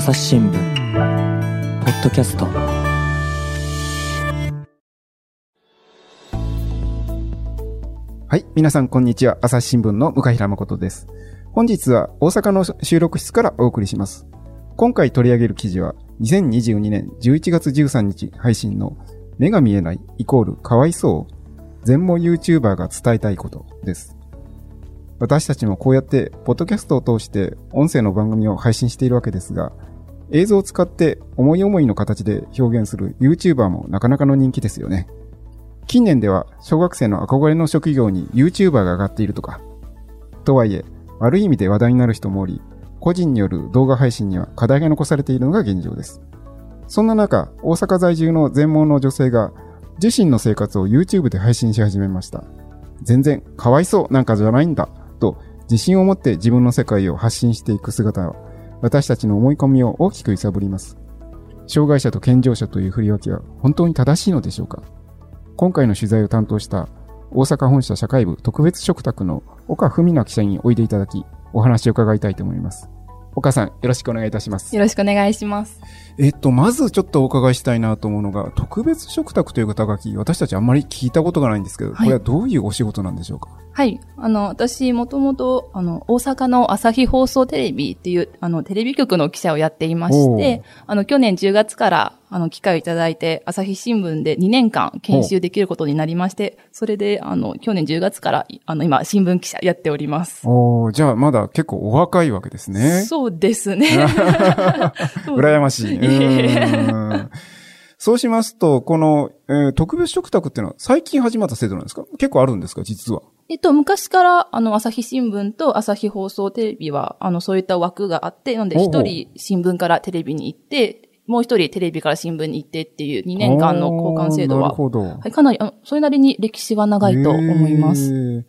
朝日新聞ポッドキャストはい。皆さん、こんにちは。朝日新聞の向平誠です。本日は大阪の収録室からお送りします。今回取り上げる記事は、2022年11月13日配信の目が見えないイコールかわいそう全盲 YouTuber が伝えたいことです。私たちもこうやって、ポッドキャストを通して音声の番組を配信しているわけですが、映像を使って思い思いの形で表現する YouTuber もなかなかの人気ですよね。近年では小学生の憧れの職業に YouTuber が上がっているとか。とはいえ、悪い意味で話題になる人もおり、個人による動画配信には課題が残されているのが現状です。そんな中、大阪在住の全盲の女性が自身の生活を YouTube で配信し始めました。全然かわいそうなんかじゃないんだと自信を持って自分の世界を発信していく姿は私たちの思い込みを大きく揺さぶります。障害者と健常者という振り分けは本当に正しいのでしょうか？今回の取材を担当した大阪本社社会部特別嘱託の岡文奈記者においでいただき、お話を伺いたいと思います。岡さん、よろしくお願いいたします。よろしくお願いします。えっと、まずちょっとお伺いしたいなと思うのが、特別嘱託という肩書き、私たちあんまり聞いたことがないんですけど、はいこれはどういうお仕事なんでしょうか？はい。あの、私、もともと、あの、大阪の朝日放送テレビっていう、あの、テレビ局の記者をやっていまして、あの、去年10月から、あの、機会をいただいて、朝日新聞で2年間研修できることになりまして、それで、あの、去年10月から、あの、今、新聞記者やっております。おーじゃあまだ結構お若いわけですね。そうですね。羨ましい。そうしますと、この、えー特別嘱託っていうのは最近始まった制度なんですか？結構あるんですか？実は。えっと、昔から、あの、朝日新聞と朝日放送テレビは、あの、そういった枠があって、なので、一人新聞からテレビに行って、もう一人テレビから新聞に行ってっていう2年間の交換制度は、おーなるほど。はい、かなり、あのそれなりに歴史は長いと思います。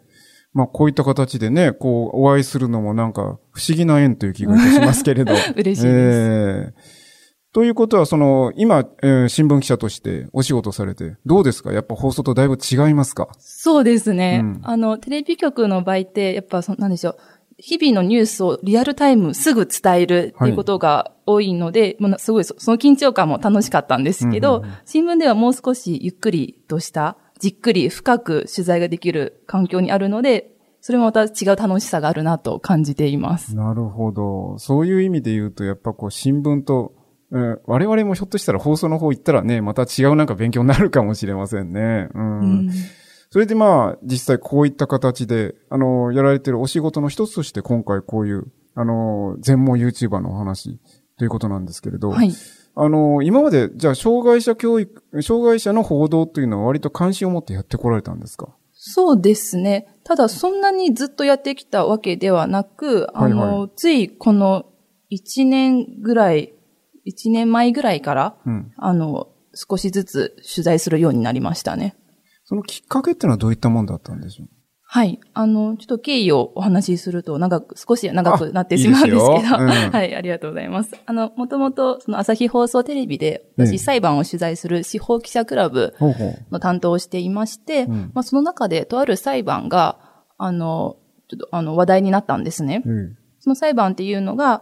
まあ、こういった形でね、こう、お会いするのもなんか、不思議な縁という気がいたしますけれど。嬉しいです。えーということは、その、今、えー新聞記者としてお仕事されて、どうですか？やっぱ放送とだいぶ違いますか？そうですね。うんあの、テレビ局の場合って、やっぱそ、なんでしょう。日々のニュースをリアルタイムすぐ伝えるっていうことが多いので、まあすごいそ、その緊張感も楽しかったんですけど、うんうんうん新聞ではもう少しゆっくりとした、じっくり深く取材ができる環境にあるので、それもまた違う楽しさがあるなと感じています。なるほど。そういう意味で言うと、やっぱこう、新聞と、えー我々もひょっとしたら放送の方行ったらね、また違うなんか勉強になるかもしれませんね。うん。うんそれでまあ、実際こういった形で、あの、やられてるお仕事の一つとして今回こういう、あの、全盲 YouTuber のお話ということなんですけれど、はい。あの、今まで、じゃあ、障害者教育、障害者の報道というのは割と関心を持ってやってこられたんですか？そうですね。ただ、そんなにずっとやってきたわけではなく、あの、はいはついこの1年ぐらい、1年前ぐらいから、うん。あの、少しずつ取材するようになりましたね。そのきっかけっていうのはどういったもんだったんでしょう？はい。あの、ちょっと経緯をお話しすると、長く、少し長くなってしまうんですけど。いい うんはい、ありがとうございます。あの、もともと、その朝日放送テレビで、ええ私、裁判を取材する司法記者クラブ。の担当をしていまして、うんまあ、その中で、とある裁判が、あの、ちょっと、あの、話題になったんですね。うん。その裁判っていうのが、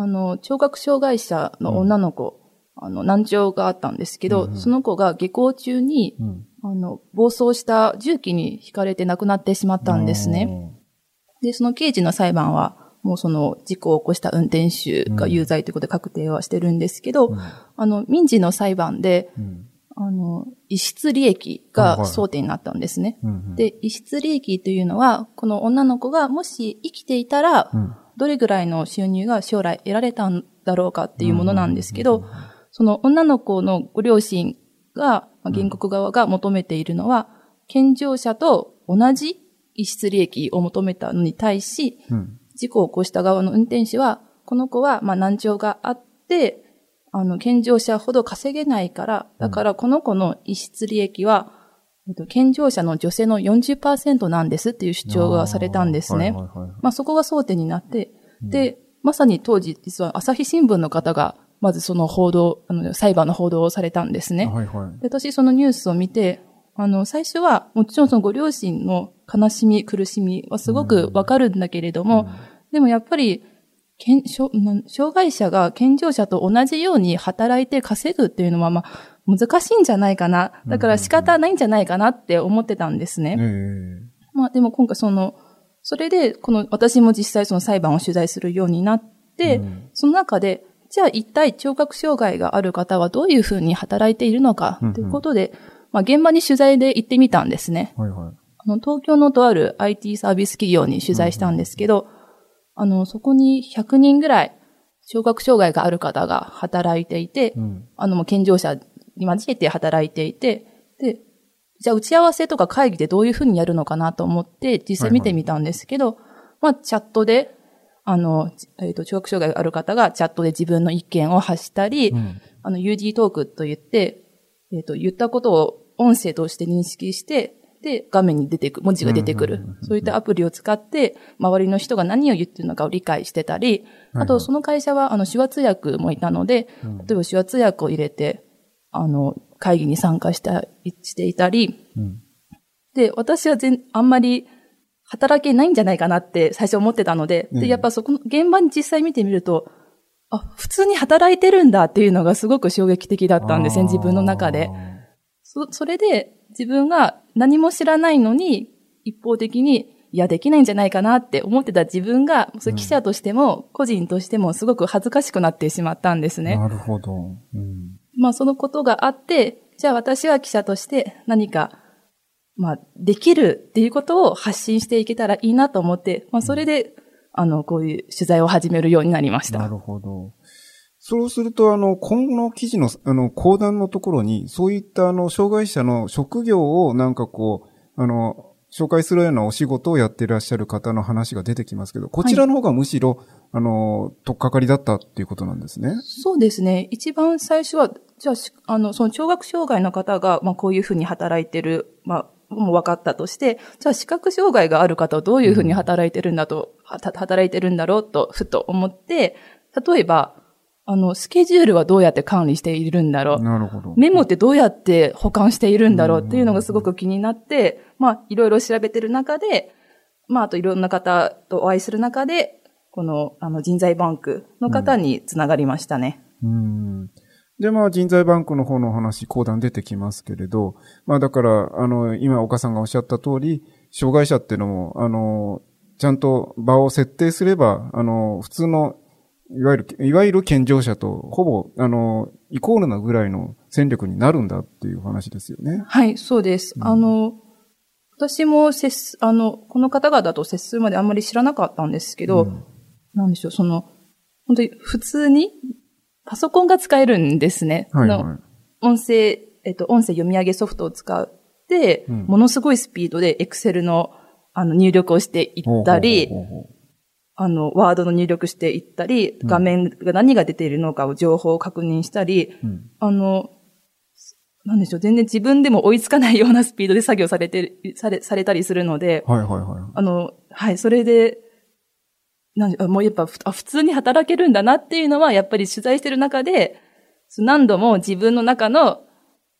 あの、聴覚障害者の女の子、あの、難聴があったんですけど、うんうんその子が下校中に、うん。あの、暴走した重機に引かれて亡くなってしまったんですね。で、その刑事の裁判は、もうその事故を起こした運転手が有罪ということで確定はしてるんですけど、うん。あの、民事の裁判で、うん。あの、遺失利益が争点になったんですね。うん。で、遺失利益というのは、この女の子がもし生きていたら、うん、どれぐらいの収入が将来得られたんだろうかっていうものなんですけど、その女の子のご両親が、まあ原告側が求めているのは、健常者と同じ遺失利益を求めたのに対し、うん。事故を起こした側の運転手は、この子はまあ難聴があって、あの、健常者ほど稼げないから、だからこの子の遺失利益は、えっと健常者の女性の40%なんですっていう主張がされたんですね。はいはいはいまあそこが争点になって、で、まさに当時、実は朝日新聞の方が、まずその報道、あの、裁判の報道をされたんですね。はいはい。で私そのニュースを見て、あの、最初は、もちろんそのご両親の悲しみ、苦しみはすごくわかるんだけれども、でもやっぱり、障害者が健常者と同じように働いて稼ぐっていうのは、まあ、難しいんじゃないかな。だから仕方ないんじゃないかなって思ってたんですね。ええまあでも今回その、それで、この私も実際その裁判を取材するようになって、うんその中で、じゃあ一体聴覚障害がある方はどういうふうに働いているのかということで、まあ現場に取材で行ってみたんですね。はいはい。あの、東京のとある IT サービス企業に取材したんですけど、あの、そこに100人ぐらい聴覚障害がある方が働いていて、うん。あの、もう健常者に交えて働いていて、で、じゃあ打ち合わせとか会議でどういうふうにやるのかなと思って実際見てみたんですけど、まあ、チャットで、あの、えっ、と、聴覚障害がある方がチャットで自分の意見を発したり、うん。あの、UD トークと言って、えっ、と、言ったことを音声として認識して、で、画面に出てくる、文字が出てくる。そういったアプリを使って、周りの人が何を言ってるのかを理解してたり、あと、その会社は、あの、手話通訳もいたので、うん。例えば手話通訳を入れて、あの、会議に参加した、していたり、うんで、私は全、あんまり働けないんじゃないかなって最初思ってたので、うんで、やっぱそこの現場に実際見てみると、あ、普通に働いてるんだっていうのがすごく衝撃的だったんですね、自分の中で。。そ、それで自分が何も知らないのに、一方的に、いや、できないんじゃないかなって思ってた自分が、それ記者としても、個人としてもすごく恥ずかしくなってしまったんですね。なるほど。うん。まあそのことがあって、じゃあ私は記者として何か、まあできるっていうことを発信していけたらいいなと思って、まあそれで、あの、こういう取材を始めるようになりました。なるほど。そうすると、あの、今後の記事の、あの、講談のところに、そういった、あの、障害者の職業を、なんかこう、あの、紹介するようなお仕事をやっていらっしゃる方の話が出てきますけど、こちらの方がむしろ、あの、とっかかりだったっていうことなんですね。そうですね。一番最初は、じゃあし、あの、その聴覚障害の方が、まあこういうふうに働いてる、まあ、もう分かったとして、じゃあ視覚障害がある方はどういうふうに働いてるんだと、はた働いてるんだろうと、ふと思って、例えば、あの、スケジュールはどうやって管理しているんだろう。なるほど。メモってどうやって保管しているんだろうっていうのがすごく気になって、まあ、いろいろ調べてる中で、まあ、あといろんな方とお会いする中で、この、あの、人材バンクの方につながりましたね。うん。で、まあ、人材バンクの方のお話、講談出てきますけれど、まあ、だから、あの、今、岡さんがおっしゃった通り、障害者っていうのも、あの、ちゃんと場を設定すれば、あの、普通の、いわゆる、いわゆる健常者と、ほぼ、あの、イコールなぐらいの戦力になるんだっていう話ですよね。はい、そうです。うんあの、私も接す、あの、この方々と接するまであんまり知らなかったんですけど、うんなんでしょう、その、本当に普通にパソコンが使えるんですね。はい、はい。音声、えっと、音声読み上げソフトを使って、うんものすごいスピードで Excel のあの入力をしていったり、あの、ワードの入力していったり、うん画面が何が出ているのかを情報を確認したり、うんあの、なんでしょう、全然自分でも追いつかないようなスピードで作業されてる、され、されたりするので、はいはいはい。あの、はい、それで、なんもうやっぱ普通に働けるんだなっていうのは、やっぱり取材してる中で、何度も自分の中の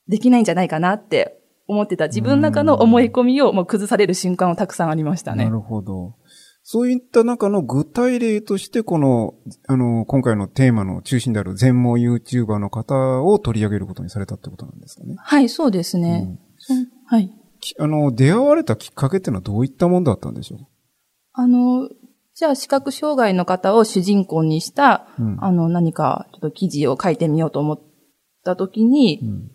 できないんじゃないかなって思ってた自分の中の思い込みをもう崩される瞬間はたくさんありましたね。なるほど。そういった中の具体例として、この、あの、今回のテーマの中心である全盲 YouTuber の方を取り上げることにされたってことなんですかね。はい、そうですね。うんそはい。きあの、出会われたきっかけっていうのはどういったもんだったんでしょあの、じゃあ視覚障害の方を主人公にした、う、うんあの、何かちょっと記事を書いてみようと思った時に、うん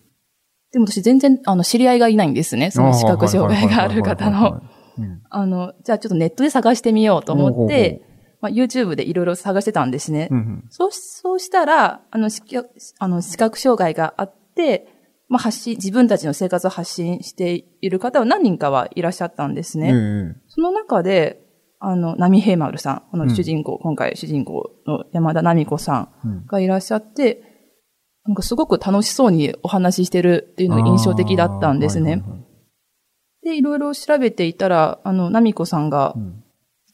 でも私全然、あの、知り合いがいないんですね。その視覚障害がある方の。。うんあの、じゃあちょっとネットで探してみようと思って、まあ、YouTube でいろいろ探してたんですね。うんうんそうし、そうしたら、あの、視覚あの視覚障害があって、まあ、発信、自分たちの生活を発信している方は何人かはいらっしゃったんですね。ええその中で、あの、波平丸さん、この主人公、今回主人公の山田奈美子さうん。んがいらっしゃって、なんかすごく楽しそうにお話ししてるっていうのが印象的だったんですね。あーはいはいはい。で、いろいろ調べていたら、あの、奈美子さんがう、ん。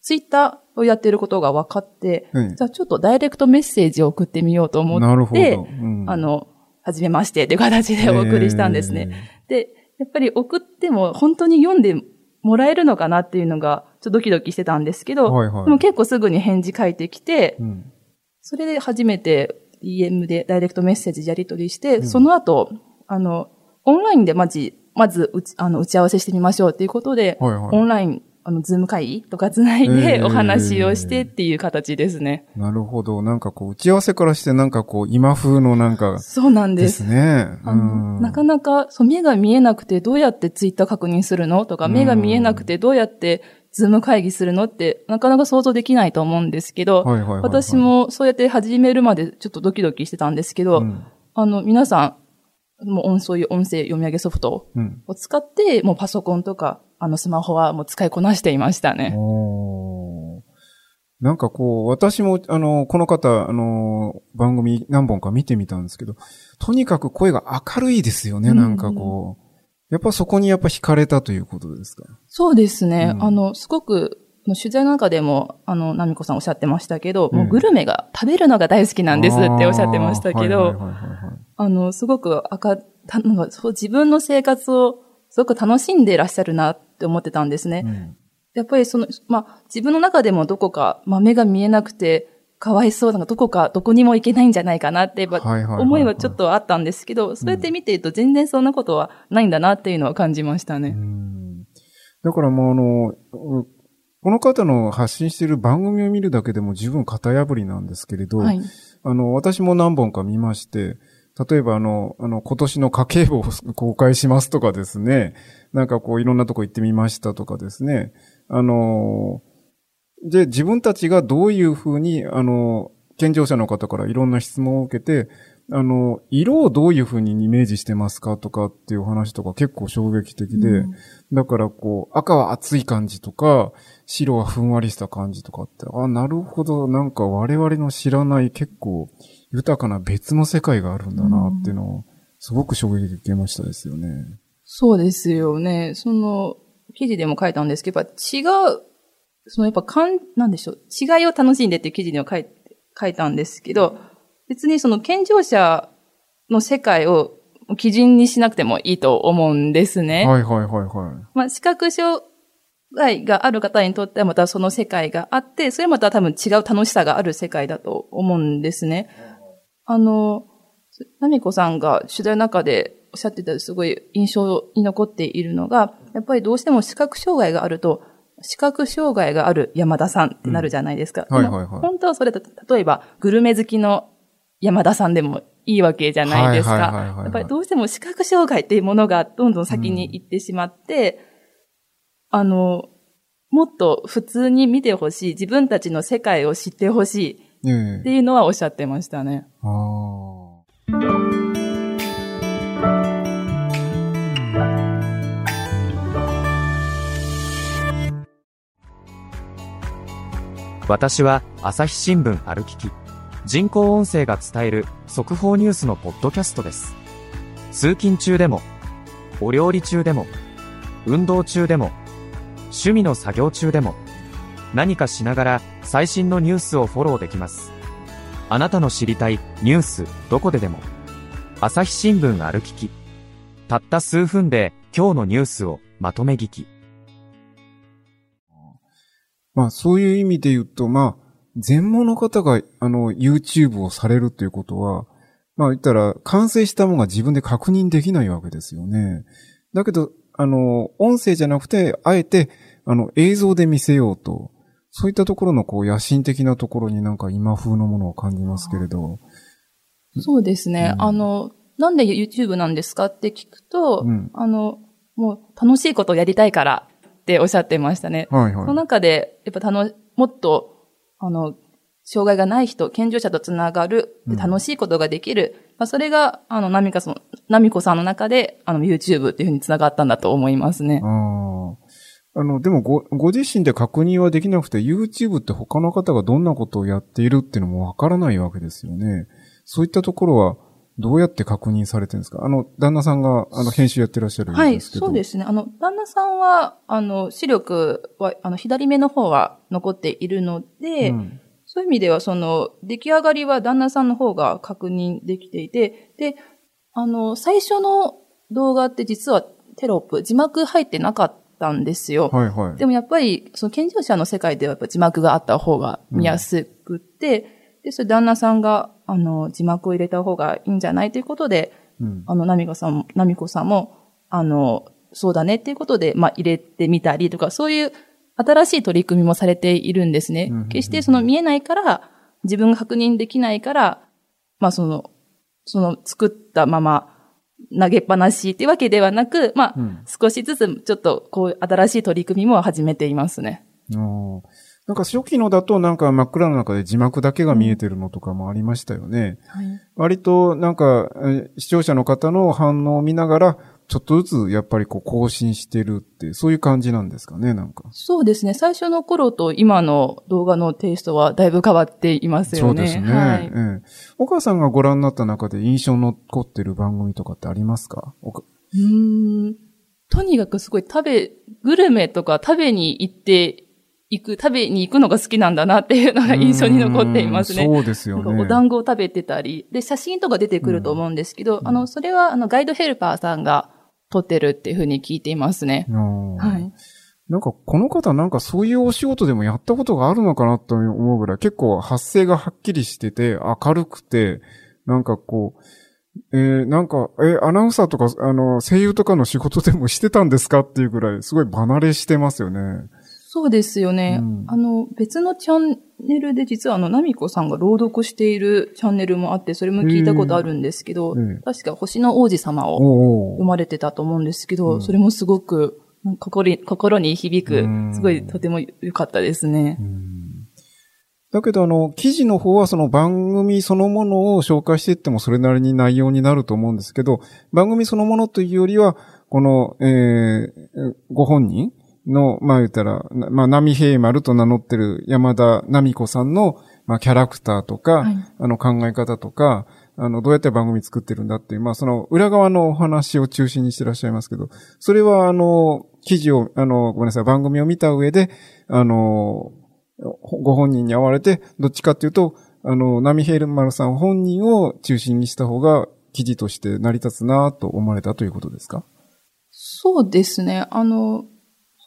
ツイッターをやってることが分かって、ええじゃあちょっとダイレクトメッセージを送ってみようと思って、あ、の、はじめましてという形でお送りしたんですね。で、やっぱり送っても本当に読んでもらえるのかなっていうのが、ちょっとドキドキしてたんですけど、はいはいでも結構すぐに返事返ってきて、うん。それで初めて DM でダイレクトメッセージやり取りして、うんその後、あの、オンラインでまじ、まずうち、あの、打ち合わせしてみましょうっていうことで、はいはい。オンライン、あの、ズーム会議とかつないえーでお話をしてっていう形ですね。なるほど。なんかこう、打ち合わせからしてなんかこう、今風のなんか、そうなんで。ですすね。あのなかなか、そう、目が見えなくてどうやってツイッター確認するのとか、うん目が見えなくてどうやってズーム会議するのって、なかなか想像できないと思うんですけど、はいはいはいはい。私もそうやって始めるまでちょっとドキドキしてたんですけど、うん、あの、皆さん、もう音、そういう音声読み上げソフトうん。を使って、もうパソコンとか、あの、スマホはもう使いこなしていましたね。なんかこう、私も、あの、この方、あの、番組何本か見てみたんですけど、とにかく声が明るいですよね、うんなんかこう。やっぱそこにやっぱ惹かれたということですか？そうですね。うんあの、すごく、取材の中でも、あの、ナミコさんおっしゃってましたけど、うんもうグルメが、食べるのが大好きなんですっておっしゃってましたけど、あの、すごく赤、たなんかそう自分の生活をすごく楽しんでいらっしゃるなって思ってたんですね。うんやっぱりその、まあ、自分の中でもどこか、まあ、目が見えなくて、かわいそうなどこか、どこにも行けないんじゃないかなって、思いはちょっとあったんですけど、そうやって見ていると全然そんなことはないんだなっていうのは感じましたね。うんだからもうあの、うこの方の発信している番組を見るだけでも十分型破りなんですけれど、はい。あの、私も何本か見まして、例えばあの、あの、今年の家計簿を公開しますとかですね、なんかこういろんなとこ行ってみましたとかですね、あの、で、自分たちがどういうふうに、あの、健常者の方からいろんな質問を受けて、あの、色をどういうふうにイメージしてますかとかっていう話とか結構衝撃的で、うん。だからこう、赤は熱い感じとか、白はふんわりした感じとかって、あ、なるほど、なんか我々の知らない結構豊かな別の世界があるんだなっていうのを、すごく衝撃受けましたですよね。そうですよね。その、記事でも書いたんですけど、やっぱ違う、そのやっぱかん、なんでしょう、違いを楽しんでっていう記事には書い書いたんですけど、別にその健常者の世界を基準にしなくてもいいと思うんですね。はいはいはいはい。まあ、視覚障害がある方にとってはまたその世界があって、それまた多分違う楽しさがある世界だと思うんですね。あの、ナミコさんが取材の中でおっしゃってたすごい印象に残っているのが、やっぱりどうしても視覚障害があると、視覚障害がある山田さんってなるじゃないですか。うんはいはいはい本当はそれだと、例えばグルメ好きの山田さんでもいいわけじゃないです。かやっぱりどうしても視覚障害っていうものがどんどん先に行ってしまって、あの、もっと普通に見てほしい、自分たちの世界を知ってほしいええっていうのはおっしゃってましたね。ああ。私は朝日新聞歩きき。人工音声が伝える速報ニュースのポッドキャストです。通勤中でも、お料理中でも、運動中でも、趣味の作業中でも、何かしながら最新のニュースをフォローできます。あなたの知りたいニュースどこででも。朝日新聞歩きき。たった数分で今日のニュースをまとめ聞き。まあそういう意味で言うと、まあ、全盲の方が、あの、YouTube をされるということは、まあ言ったら、完成したものが自分で確認できないわけですよね。だけど、あの、音声じゃなくて、あえて、あの、映像で見せようと、そういったところの、こう、野心的なところになんか今風のものを感じますけれど。そうですね。うんあの、なんで YouTube なんですかって聞くと、うんあの、もう楽しいことをやりたいからっておっしゃってましたね。はいはい。その中で、やっぱたの、もっと、あの、障害がない人、健常者とつながる、楽しいことができる。まあ、それが、あの、ナミカさん、ナミコさんの中で、あの、YouTube っていうふうにつながったんだと思いますね。ああ。あの、でもご、ご自身で確認はできなくて、YouTube って他の方がどんなことをやっているっていうのもわからないわけですよね。そういったところは、どうやって確認されてるんですか？あの、旦那さんが、あの、編集やってらっしゃるんはい、ですけど。そうですね。あの、旦那さんは、あの、視力は、あの、左目の方は残っているので、うんそういう意味では、その、出来上がりは旦那さんの方が確認できていて、で、あの、最初の動画って実はテロップ、字幕入ってなかっったんですよ。はいはい。でもやっぱり、その健常者の世界ではやっぱ字幕があった方が見やすくって、で、それ旦那さんが、あの、字幕を入れた方がいいんじゃないということで、うん。あの、ナミコさんも、ナミコさんも、あの、そうだねっていうことで、まあ、入れてみたりとか、そういう新しい取り組みもされているんですね。うんうんうん決してその見えないから、自分が確認できないから、まあ、その、その作ったまま投げっぱなしっていうわけではなく、まあ、うん少しずつちょっとこう新しい取り組みも始めていますね。なんか初期のだとなんか真っ暗の中で字幕だけが見えてるのとかもありましたよね。割となんかえー視聴者の方の反応を見ながらちょっとずつやっぱりこう更新してるってそういう感じなんですかね、なんか。そうですね。最初の頃と今の動画のテイストはだいぶ変わっていますよね。そうですね。はいええお母さんがご覧になった中で印象に残ってる番組とかってありますか？うーんとにかくすごい食べ、グルメとか食べに行って行く、食べに行くのが好きなんだなっていうのが印象に残っていますね。うんそうですよね。お団子を食べてたり、で、写真とか出てくると思うんですけど、あの、それは、あの、ガイドヘルパーさんが撮ってるっていうふうに聞いていますね。うんはい。なんか、この方なんかそういうお仕事でもやったことがあるのかなと思うぐらい、結構発声がはっきりしてて、明るくて、なんかこう、えーなんか、えーアナウンサーとか、あの、声優とかの仕事でもしてたんですかっていうぐらい、すごい離れしてますよね。そうですよね。うん。あの、別のチャンネルで実はあの、ナミコさんが朗読しているチャンネルもあって、それも聞いたことあるんですけど、ええ確か星の王子様をお読まれてたと思うんですけど、うん。それもすごく心に心に響くうん、すごいとても良かったですね。だけど、あの、記事の方はその番組そのものを紹介していってもそれなりに内容になると思うんですけど、番組そのものというよりは、この、えー、ご本人の、まあ言ったら、なまあ、波平丸と名乗ってる山田奈美子さんの、まあ、キャラクターとか、はいあの、考え方とか、あの、どうやって番組作ってるんだっていう、まあ、その、裏側のお話を中心にしてらっしゃいますけど、それは、あの、記事を、あの、ごめんなさい、番組を見た上で、あの、ご本人に会われて、どっちかっていうと、あの、ナミヘルマルさん本人を中心にした方が記事として成り立つなと思われたということですか？そうですね。あの、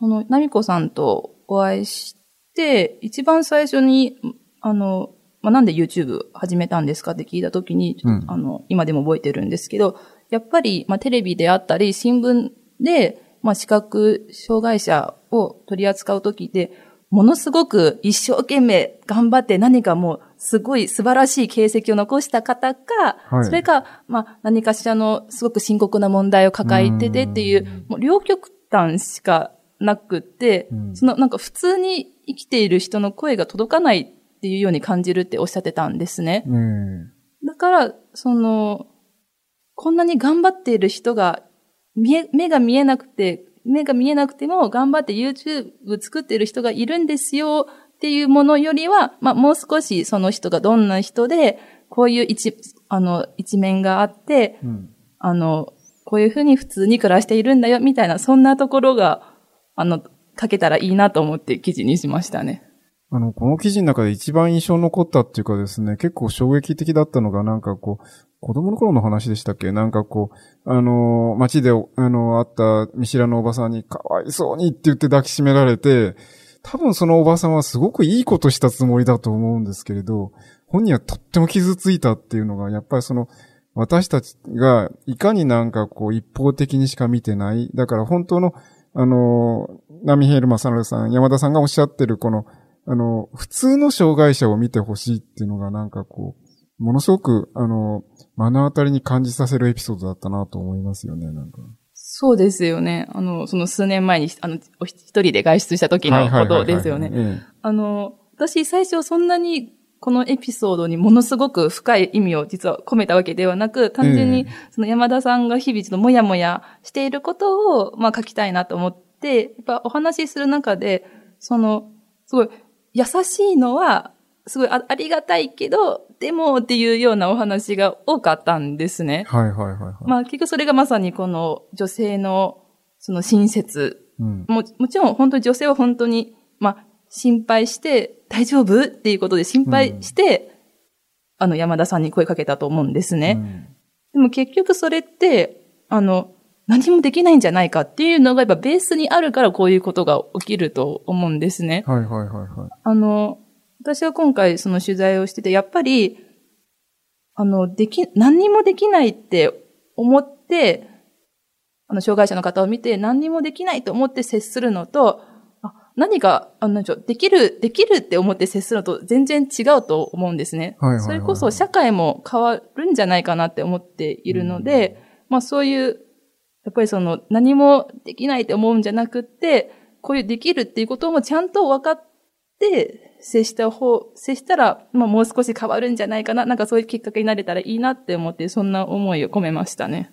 その、ナミコさんとお会いして、一番最初に、あの、まあ、なんで YouTube 始めたんですかって聞いたときに、うん。あの、今でも覚えてるんですけど、やっぱり、まあ、テレビであったり、新聞で、まあ、視覚障害者を取り扱うときで、ものすごく一生懸命頑張って何かもうすごい素晴らしい形跡を残した方か、はい。それか、まあ、何かしらのすごく深刻な問題を抱えててっていうう、もう両極端しかなくって、うんそのなんか普通に生きている人の声が届かないっていうように感じるっておっしゃってたんですね。うん。だから、その、こんなに頑張っている人が、見え、目が見えなくて、目が見えなくても頑張って YouTube 作っている人がいるんですよっていうものよりは、まあもう少しその人がどんな人で、こういう一、あの、一面があって、うん。あの、こういうふうに普通に暮らしているんだよ、みたいな、そんなところが、あの、書けたらいいなと思って記事にしましたね。あの、この記事の中で一番印象に残ったっていうかですね、結構衝撃的だったのが、なんかこう、子供の頃の話でしたっけ？なんかこう、あのー街で、あのー会った見知らぬおばさんに、かわいそうにって言って抱きしめられて、多分そのおばさんはすごくいいことしたつもりだと思うんですけれど、本人はとっても傷ついたっていうのが、やっぱりその、私たちがいかになんかこう一方的にしか見てない。だから本当の、あのー、ナミヘルマサナルさん、山田さんがおっしゃってるこの、あの、普通の障害者を見てほしいっていうのがなんかこう、ものすごく、あの、目の当たりに感じさせるエピソードだったなと思いますよね、なんか。そうですよね。あの、その数年前に、あの、お一人で外出した時のことですよね。えあの、私最初そんなにこのエピソードにものすごく深い意味を実は込めたわけではなく、単純えにその山田さんが日々ちょっともやもやしていることを、まあ書きたいなと思って、やっぱお話しする中で、その、すごい優しいのは、すごいあありがたいけど、でもっていうようなお話が多かったんですね。えはいはいはいはい。まあ結局それがまさにこの女性のその親切うん。も、もちろん本当に女性は本当に、まあ、心配して、大丈夫？っていうことで心配して、あの、山田さんに声かけたと思うんですね。でも結局それって、あの、何もできないんじゃないかっていうのがやっぱベースにあるからこういうことが起きると思うんですね。はいはいはいはい。あの、私は今回その取材をしてて、やっぱり、あの、でき、何にもできないって思って、あの、障害者の方を見て何にもできないと思って接するのと、何か、あの、できる、できるって思って接するのと全然違うと思うんですね。はいはいはいはい、それこそ社会も変わるんじゃないかなって思っているので、うん、まあそういう、やっぱりその何もできないって思うんじゃなくって、こういうできるっていうこともちゃんと分かって接した方、接したら、まあもう少し変わるんじゃないかな。なんかそういうきっかけになれたらいいなって思って、そんな思いを込めましたね。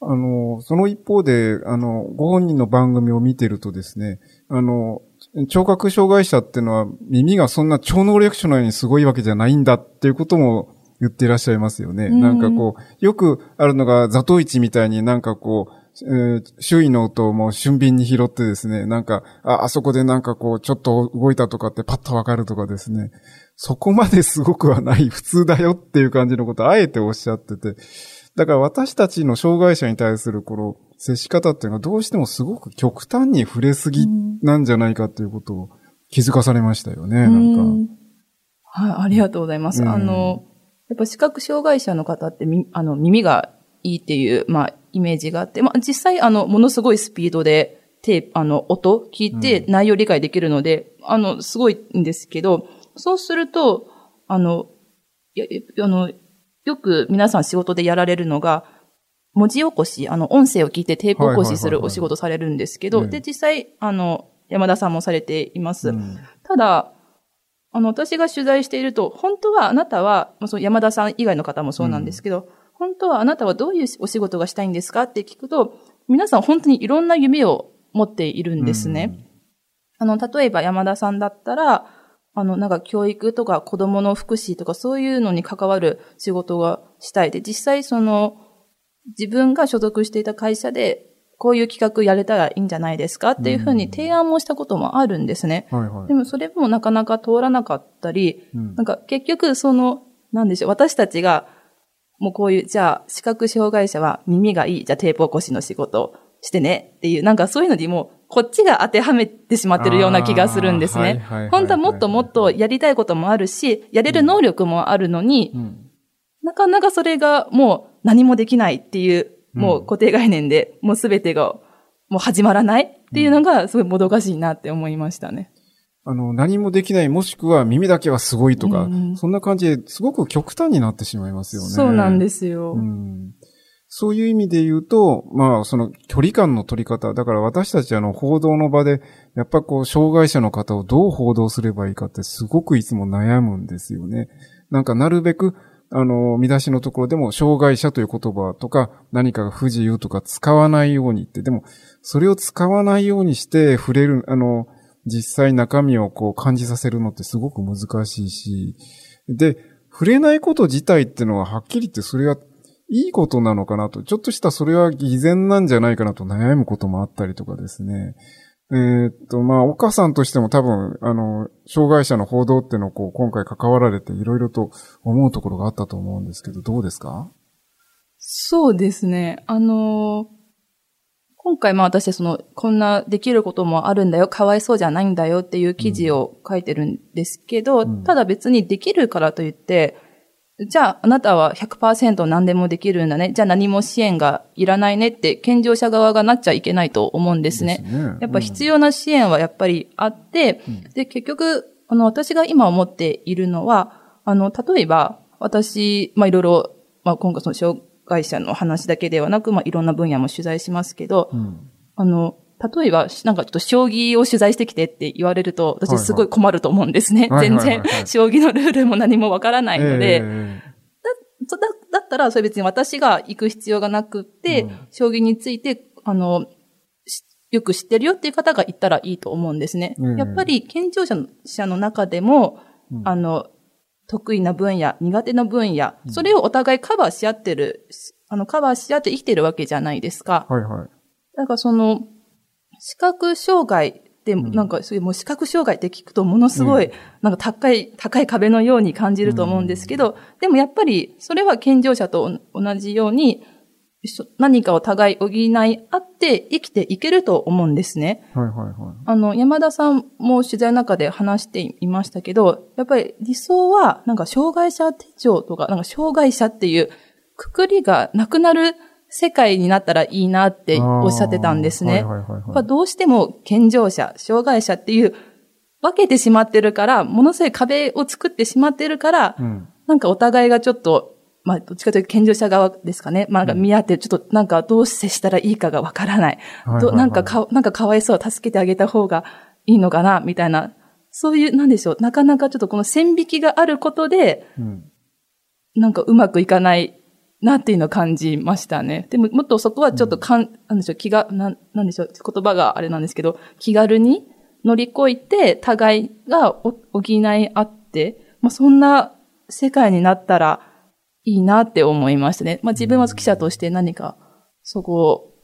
あの、その一方で、あの、ご本人の番組を見てるとですね、あの、聴覚障害者っていうのは耳がそんな超能力者のようにすごいわけじゃないんだっていうことも言っていらっしゃいますよね。ん。なんかこう、よくあるのがザトイチみたいになんかこう、えー、周囲の音をもう俊敏に拾ってですね、なんか、あ、あそこでなんかこう、ちょっと動いたとかってパッとわかるとかですね、そこまですごくはない普通だよっていう感じのことをあえておっしゃってて、だから私たちの障害者に対するこの接し方っていうのはどうしてもすごく極端に触れすぎなんじゃないかっていうことを気づかされましたよね、なんか。はい、ありがとうございます。あの、やっぱ視覚障害者の方ってみ、あの、耳がいいっていう、まあ、イメージがあって、まあ、実際、あの、ものすごいスピードで、テープ、あの、音聞いて内容理解できるので、うん、あの、すごいんですけど、そうすると、あの、や、あの、よく皆さん仕事でやられるのが、文字起こし、あの、音声を聞いてテープ起こしするお仕事されるんですけど、で、実際、あの、山田さんもされています。うん、ただ、あの、私が取材していると、本当はあなたは、その山田さん以外の方もそうなんですけど、うん、本当はあなたはどういうお仕事がしたいんですかって聞くと、皆さん本当にいろんな夢を持っているんですね。うん、あの、例えば山田さんだったら、あの、なんか教育とか子供の福祉とかそういうのに関わる仕事がしたい。で、実際その、自分が所属していた会社で、こういう企画やれたらいいんじゃないですか？っていうふうに提案もしたこともあるんですね。はいはい、でもそれもなかなか通らなかったり、うん、なんか結局その、なんでしょう、私たちが、もうこういう、じゃあ視覚障害者は耳がいい、じゃあテープ起こしの仕事してねっていう、なんかそういうのにもこっちが当てはめてしまってるような気がするんですね。本当はもっともっとやりたいこともあるし、やれる能力もあるのに、うん、なかなかそれがもう何もできないっていう、もう固定概念で、もうすべてがもう始まらないっていうのがすごいもどかしいなって思いましたね。あの、何もできない、もしくは耳だけはすごいとか、うん、そんな感じですごく極端になってしまいますよね。そうなんですよ。うん、そういう意味で言うと、まあ、その距離感の取り方、だから私たちあの報道の場で、やっぱこう、障害者の方をどう報道すればいいかってすごくいつも悩むんですよね。なんかなるべく、あの、見出しのところでも、障害者という言葉とか、何かが不自由とか使わないようにって、でも、それを使わないようにして触れる、あの、実際中身をこう感じさせるのってすごく難しいし、で、触れないこと自体ってのははっきり言ってそれはいいことなのかなと、ちょっとしたそれは偽善なんじゃないかなと悩むこともあったりとかですね。えー、っと、まあ、岡さんとしても多分、あの、障害者の報道っていうのをこう、今回関わられていろいろと思うところがあったと思うんですけど、どうですか？そうですね。あの今回まあ私はその、こんなできることもあるんだよ、かわいそうじゃないんだよっていう記事を書いてるんですけど、うん、ただ別にできるからといって、じゃあ、あなたは100%何でもできるんだね。じゃあ何も支援がいらないねって、健常者側がなっちゃいけないと思うんですね。すねうん、やっぱ必要な支援はやっぱりあって、うん、で、結局、あの、私が今思っているのは、あの、例えば、私、まあ、いろいろ、まあ、今回その障害者の話だけではなく、まあ、いろんな分野も取材しますけど、うん、あの、例えば、なんかちょっと将棋を取材してきてって言われると、私すごい困ると思うんですね。全然、将棋のルールも何もわからないので、だだだったら、それ別に私が行く必要がなくって、うん、将棋について、あの、よく知ってるよっていう方がいたらいいと思うんですね。やっぱり健常者の中でも、うん、あの、得意な分野、苦手な分野、それをお互いカバーし合ってる、あの、カバーし合って生きてるわけじゃないですか。はいはい。だからその、視覚障害で、なんかそういうもう視覚障害って聞くとものすごい、なんか高い、高い壁のように感じると思うんですけど、でもやっぱりそれは健常者と同じように、何かを互い補い合って生きていけると思うんですね。はいはいはい。あの、山田さんも取材の中で話していましたけど、やっぱり理想は、なんか障害者手帳とか、なんか障害者っていうくくりがなくなる世界になったらいいなっておっしゃってたんですね。どうしても健常者、障害者っていう分けてしまってるから、ものすごい壁を作ってしまってるから、うん。なんかお互いがちょっと、まあ、どっちかというと健常者側ですかね。まあ、なんか見合って、ちょっとなんかどう接したらいいかがわからない。どなんかか、なんかかわいそう、助けてあげた方がいいのかな、みたいな。そういう、なんでしょう。なかなかちょっとこの線引きがあることで、うん。なんかうまくいかないなっていうのを感じましたね。でも、もっとそこはちょっとかん、なんでしょう、気が、なん、なんでしょう、言葉があれなんですけど、気軽に乗り越えて、互いがお補い合って、まあ、そんな世界になったらいいなって思いましたね。まあ、自分は記者として何か、そこ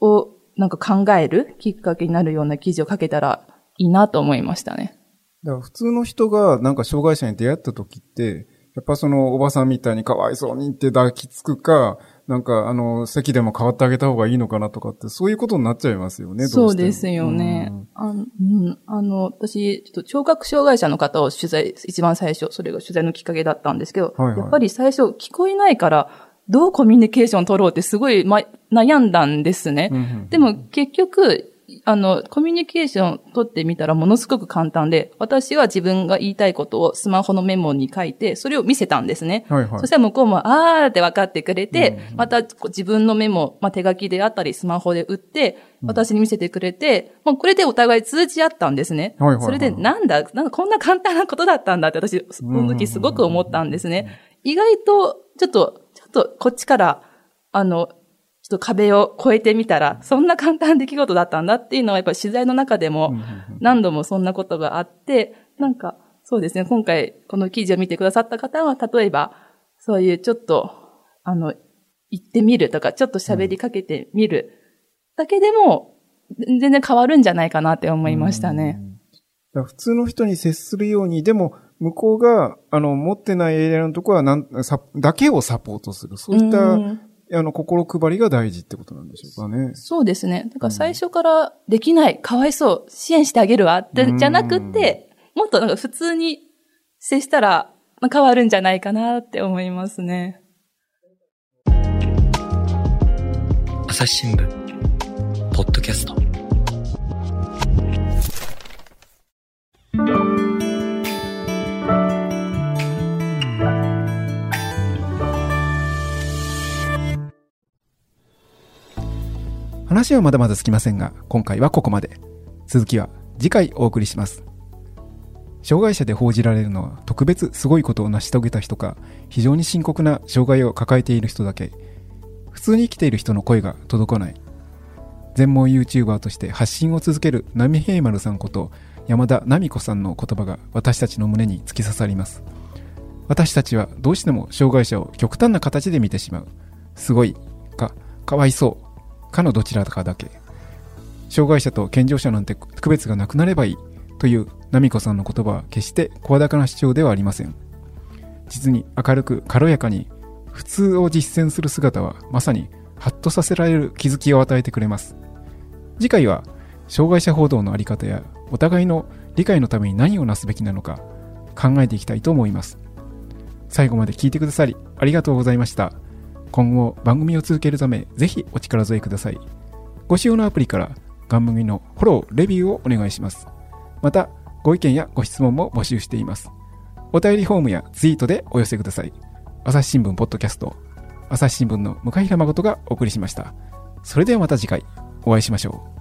を、なんか考えるきっかけになるような記事を書けたらいいなと思いましたね。だから普通の人がなんか障害者に出会った時って、やっぱそのおばさんみたいにかわいそうにって抱きつくか、なんかあの席でも変わってあげた方がいいのかなとかって、そういうことになっちゃいますよね、どそうしても。ですよね。うん。あの、うん、あの、私、ちょっと聴覚障害者の方を取材、一番最初、それが取材のきっかけだったんですけど、はいはい。やっぱり最初、聞こえないから、どうコミュニケーション取ろうってすごい、ま、悩んだんですね。うんうん。でも結局、あの、コミュニケーション取ってみたらものすごく簡単で、私は自分が言いたいことをスマホのメモに書いて、それを見せたんですね。はいはいそしたら向こうも、あーって分かってくれて、うんうんまた自分のメモ、まあ、手書きであったり、スマホで打って、私に見せてくれて、もうこれでお互い通じ合ったんですね。はいはいはいそれで、なんだ、なんかこんな簡単なことだったんだって私、その時すごく思ったんですね。意外と、ちょっと、ちょっとこっちから、あの、ちょっと壁を越えてみたら、そんな簡単な出来事だったんだっていうのは、やっぱり取材の中でも何度もそんなことがあって、なんか、そうですね、今回この記事を見てくださった方は、例えば、そういうちょっと、あの、言ってみるとか、ちょっと喋りかけてみるだけでも、全然変わるんじゃないかなって思いましたね。普通の人に接するように、でも、向こうが、あの、持ってないエリアのところは、なん、さ、だけをサポートする。そういった、うんあの、心配りが大事ってことなんでしょうかね。そうですね。だから最初からできない、かわいそう、支援してあげるわって、うんじゃなくて、もっとなんか普通に接したらまあ変わるんじゃないかなって思いますね。朝日新聞ポッドキャスト話はまだまだつきませんが、今回はここまで。続きは次回お送りします。障害者で報じられるのは特別すごいことを成し遂げた人か、非常に深刻な障害を抱えている人だけ、普通に生きている人の声が届かない。全盲 YouTuber として発信を続ける波平丸さんこと山田奈美子さんの言葉が私たちの胸に突き刺さります。私たちはどうしても障害者を極端な形で見てしまう。すごいか、かわいそうかのどちらかだけ。障害者と健常者なんて区別がなくなればいいという奈美子さんの言葉は決して声高な主張ではありません。実に明るく軽やかに普通を実践する姿はまさにハッとさせられる気づきを与えてくれます。次回は障害者報道のあり方やお互いの理解のために何をなすべきなのか考えていきたいと思います。最後まで聞いてくださりありがとうございました。今後番組を続けるためぜひお力添えください。ご使用のアプリから番組のフォロー、レビューをお願いします。また、ご意見やご質問も募集しています。お便りフォームやツイートでお寄せください。朝日新聞ポッドキャスト、朝日新聞の向平誠がお送りしました。それではまた次回お会いしましょう。